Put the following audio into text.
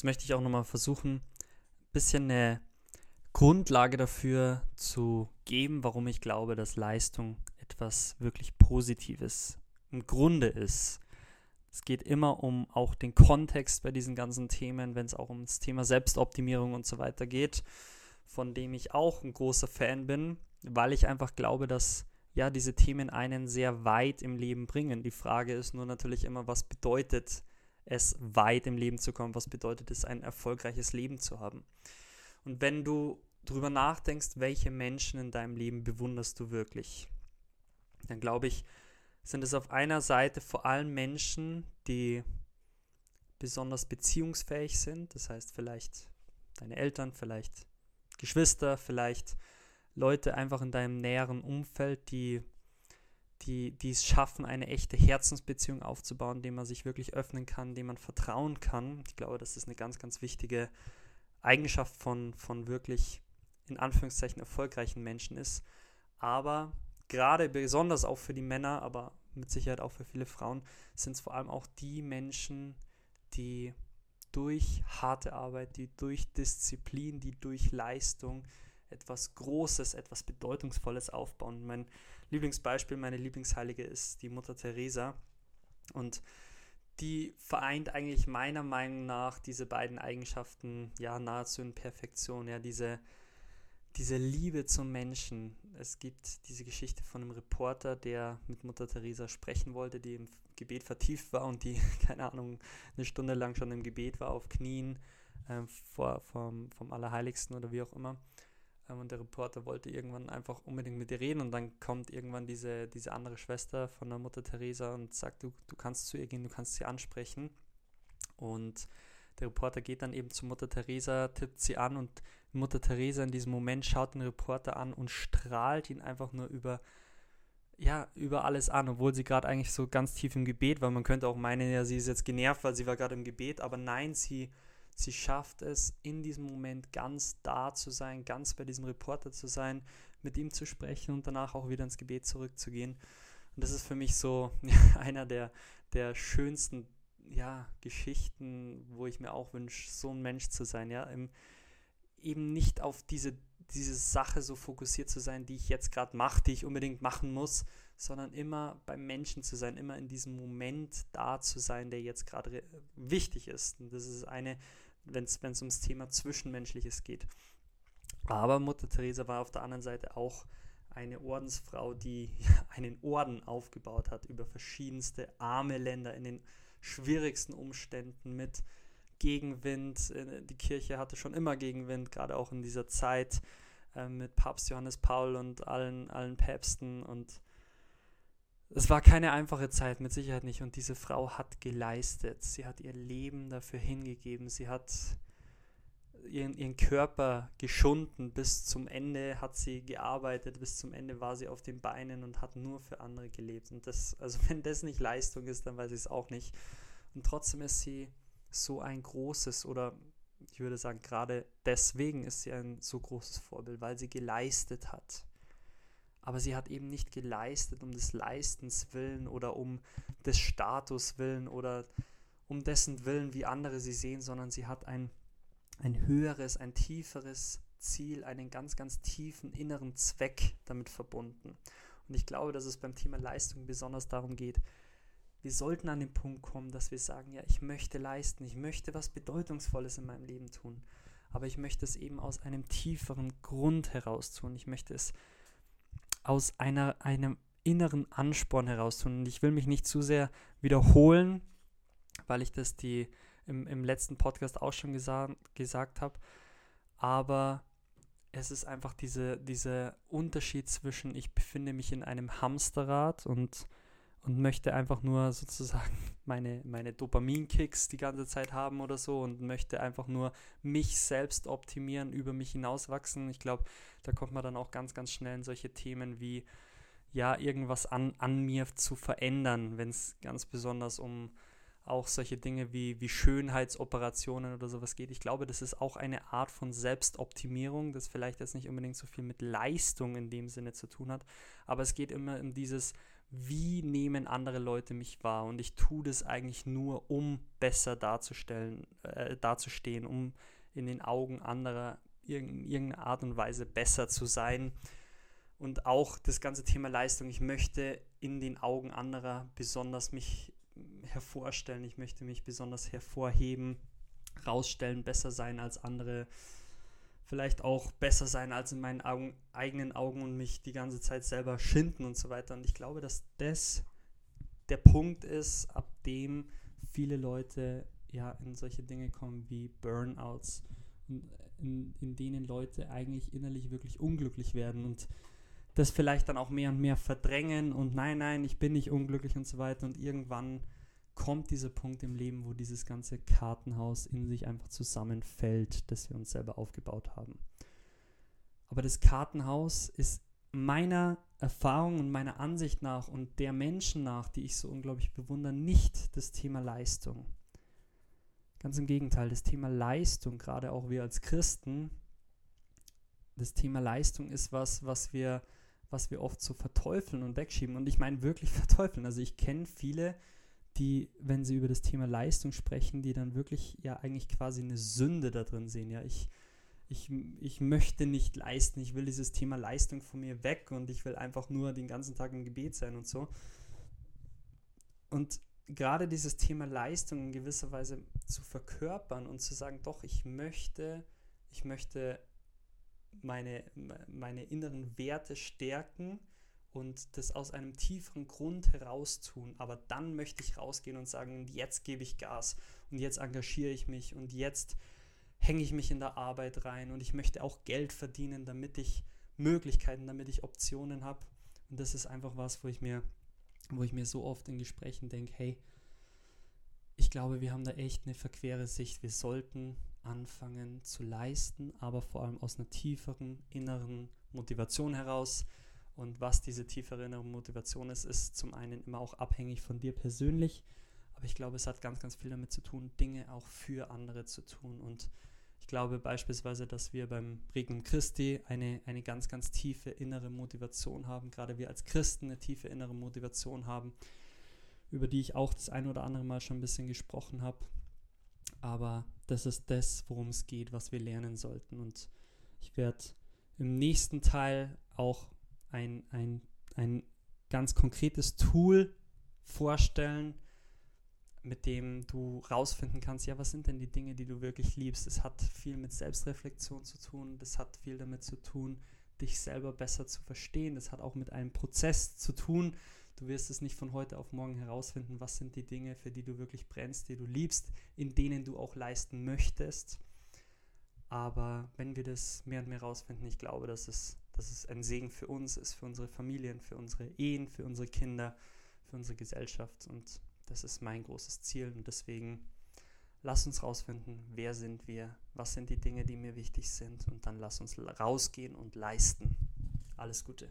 Jetzt möchte ich auch nochmal versuchen, ein bisschen eine Grundlage dafür zu geben, warum ich glaube, dass Leistung etwas wirklich Positives im Grunde ist. Es geht immer um auch den Kontext bei diesen ganzen Themen, wenn es auch um das Thema Selbstoptimierung und so weiter geht, von dem ich auch ein großer Fan bin, weil ich einfach glaube, dass ja diese Themen einen sehr weit im Leben bringen. Die Frage ist nur natürlich immer, was bedeutet es, weit im Leben zu kommen? Was bedeutet es, ein erfolgreiches Leben zu haben? Und wenn du darüber nachdenkst, welche Menschen in deinem Leben bewunderst du wirklich, dann glaube ich, sind es auf einer Seite vor allem Menschen, die besonders beziehungsfähig sind. Das heißt vielleicht deine Eltern, vielleicht Geschwister, vielleicht Leute einfach in deinem näheren Umfeld, die, die, die es schaffen, eine echte Herzensbeziehung aufzubauen, dem man sich wirklich öffnen kann, dem man vertrauen kann. Ich glaube, das ist eine ganz, ganz wichtige Eigenschaft von, von wirklich in Anführungszeichen erfolgreichen Menschen ist. Aber gerade besonders auch für die Männer, aber mit Sicherheit auch für viele Frauen, sind es vor allem auch die Menschen, die durch harte Arbeit, die durch Disziplin, die durch Leistung etwas Großes, etwas Bedeutungsvolles aufbauen. Mein Lieblingsbeispiel, meine Lieblingsheilige ist die Mutter Teresa. Und die vereint eigentlich meiner Meinung nach diese beiden Eigenschaften ja nahezu in Perfektion. Ja, diese diese Liebe zum Menschen. Es gibt diese Geschichte von einem Reporter, der mit Mutter Teresa sprechen wollte, die im Gebet vertieft war und die, keine Ahnung, eine Stunde lang schon im Gebet war, auf Knien äh, vor, vom, vom Allerheiligsten oder wie auch immer. Und der Reporter wollte irgendwann einfach unbedingt mit ihr reden und dann kommt irgendwann diese, diese andere Schwester von der Mutter Teresa und sagt, du, du kannst zu ihr gehen, du kannst sie ansprechen. Und der Reporter geht dann eben zu Mutter Teresa, tippt sie an und Mutter Teresa in diesem Moment schaut den Reporter an und strahlt ihn einfach nur über, ja, über alles an, obwohl sie gerade eigentlich so ganz tief im Gebet war. Man könnte auch meinen, ja, sie ist jetzt genervt, weil sie war gerade im Gebet, aber nein, sie, sie schafft es, in diesem Moment ganz da zu sein, ganz bei diesem Reporter zu sein, mit ihm zu sprechen und danach auch wieder ins Gebet zurückzugehen. Und das ist für mich so einer der, der schönsten ja, Geschichten, wo ich mir auch wünsche, so ein Mensch zu sein, ja, im, eben nicht auf diese, diese Sache so fokussiert zu sein, die ich jetzt gerade mache, die ich unbedingt machen muss, sondern immer beim Menschen zu sein, immer in diesem Moment da zu sein, der jetzt gerade wichtig ist. Und das ist eine, wenn es ums Thema Zwischenmenschliches geht. Aber Mutter Teresa war auf der anderen Seite auch eine Ordensfrau, die einen Orden aufgebaut hat über verschiedenste arme Länder in den schwierigsten Umständen mit Gegenwind. Äh, die Kirche hatte schon immer Gegenwind, gerade auch in dieser Zeit äh, mit Papst Johannes Paul und allen, allen Päpsten. Und es war keine einfache Zeit, mit Sicherheit nicht. Und diese Frau hat geleistet. Sie hat ihr Leben dafür hingegeben. Sie hat ihren, ihren Körper geschunden. Bis zum Ende hat sie gearbeitet. Bis zum Ende war sie auf den Beinen und hat nur für andere gelebt. Und das, also wenn das nicht Leistung ist, dann weiß ich es auch nicht. Und trotzdem ist sie so ein großes oder ich würde sagen, gerade deswegen ist sie ein so großes Vorbild, weil sie geleistet hat. Aber sie hat eben nicht geleistet um des Leistens willen oder um des Status willen oder um dessen Willen, wie andere sie sehen, sondern sie hat ein, ein höheres, ein tieferes Ziel, einen ganz, ganz tiefen inneren Zweck damit verbunden. Und ich glaube, dass es beim Thema Leistung besonders darum geht, wir sollten an den Punkt kommen, dass wir sagen, ja, ich möchte leisten, ich möchte was Bedeutungsvolles in meinem Leben tun, aber ich möchte es eben aus einem tieferen Grund heraus tun. Ich möchte es aus einer, einem inneren Ansporn heraus tun. Und ich will mich nicht zu sehr wiederholen, weil ich das die im, im letzten Podcast auch schon gesa gesagt habe. Aber es ist einfach diese, dieser Unterschied zwischen, ich befinde mich in einem Hamsterrad und und möchte einfach nur sozusagen meine, meine Dopaminkicks die ganze Zeit haben oder so und möchte einfach nur mich selbst optimieren, über mich hinauswachsen. Ich glaube, da kommt man dann auch ganz, ganz schnell in solche Themen wie, ja, irgendwas an, an mir zu verändern, wenn es ganz besonders um auch solche Dinge wie, wie Schönheitsoperationen oder sowas geht. Ich glaube, das ist auch eine Art von Selbstoptimierung, das vielleicht jetzt nicht unbedingt so viel mit Leistung in dem Sinne zu tun hat, aber es geht immer um dieses wie nehmen andere Leute mich wahr? Und ich tue das eigentlich nur, um besser darzustellen, äh, dazustehen, um in den Augen anderer in irgendeiner Art und Weise besser zu sein. Und auch das ganze Thema Leistung, ich möchte in den Augen anderer besonders mich hervorstellen, ich möchte mich besonders hervorheben, rausstellen, besser sein als andere, vielleicht auch besser sein als in meinen Augen, eigenen Augen und mich die ganze Zeit selber schinden und so weiter. Und ich glaube, dass das der Punkt ist, ab dem viele Leute ja in solche Dinge kommen wie Burnouts, in, in denen Leute eigentlich innerlich wirklich unglücklich werden und das vielleicht dann auch mehr und mehr verdrängen und nein, nein, ich bin nicht unglücklich und so weiter. Und irgendwann kommt dieser Punkt im Leben, wo dieses ganze Kartenhaus in sich einfach zusammenfällt, das wir uns selber aufgebaut haben. Aber das Kartenhaus ist meiner Erfahrung und meiner Ansicht nach und der Menschen nach, die ich so unglaublich bewundere, nicht das Thema Leistung. Ganz im Gegenteil, das Thema Leistung, gerade auch wir als Christen, das Thema Leistung ist was, was wir, was wir oft so verteufeln und wegschieben. Und ich meine wirklich verteufeln. Also ich kenne viele, die, wenn sie über das Thema Leistung sprechen, die dann wirklich ja eigentlich quasi eine Sünde da drin sehen. Ja, ich, ich, ich möchte nicht leisten, ich will dieses Thema Leistung von mir weg und ich will einfach nur den ganzen Tag im Gebet sein und so. Und gerade dieses Thema Leistung in gewisser Weise zu verkörpern und zu sagen, doch, ich möchte, ich möchte meine, meine inneren Werte stärken und das aus einem tieferen Grund heraus tun. Aber dann möchte ich rausgehen und sagen, jetzt gebe ich Gas und jetzt engagiere ich mich und jetzt hänge ich mich in der Arbeit rein und ich möchte auch Geld verdienen, damit ich Möglichkeiten, damit ich Optionen habe. Und das ist einfach was, wo ich mir, wo ich mir so oft in Gesprächen denke, hey, ich glaube, wir haben da echt eine verquere Sicht. Wir sollten anfangen zu leisten, aber vor allem aus einer tieferen inneren Motivation heraus und was diese tiefere innere Motivation ist, ist zum einen immer auch abhängig von dir persönlich. Aber ich glaube, es hat ganz, ganz viel damit zu tun, Dinge auch für andere zu tun. Und ich glaube beispielsweise, dass wir beim Regnum Christi eine, eine ganz, ganz tiefe innere Motivation haben. Gerade wir als Christen eine tiefe innere Motivation haben, über die ich auch das ein oder andere Mal schon ein bisschen gesprochen habe. Aber das ist das, worum es geht, was wir lernen sollten. Und ich werde im nächsten Teil auch ein, ein, ein ganz konkretes Tool vorstellen, mit dem du rausfinden kannst, ja, was sind denn die Dinge, die du wirklich liebst. Es hat viel mit Selbstreflexion zu tun, das hat viel damit zu tun, dich selber besser zu verstehen, das hat auch mit einem Prozess zu tun. Du wirst es nicht von heute auf morgen herausfinden, was sind die Dinge, für die du wirklich brennst, die du liebst, in denen du auch leisten möchtest. Aber wenn wir das mehr und mehr herausfinden, ich glaube, dass es dass es ein Segen für uns ist, für unsere Familien, für unsere Ehen, für unsere Kinder, für unsere Gesellschaft. Und das ist mein großes Ziel. Und deswegen lass uns rausfinden, wer sind wir, was sind die Dinge, die mir wichtig sind. Und dann lass uns rausgehen und leisten. Alles Gute.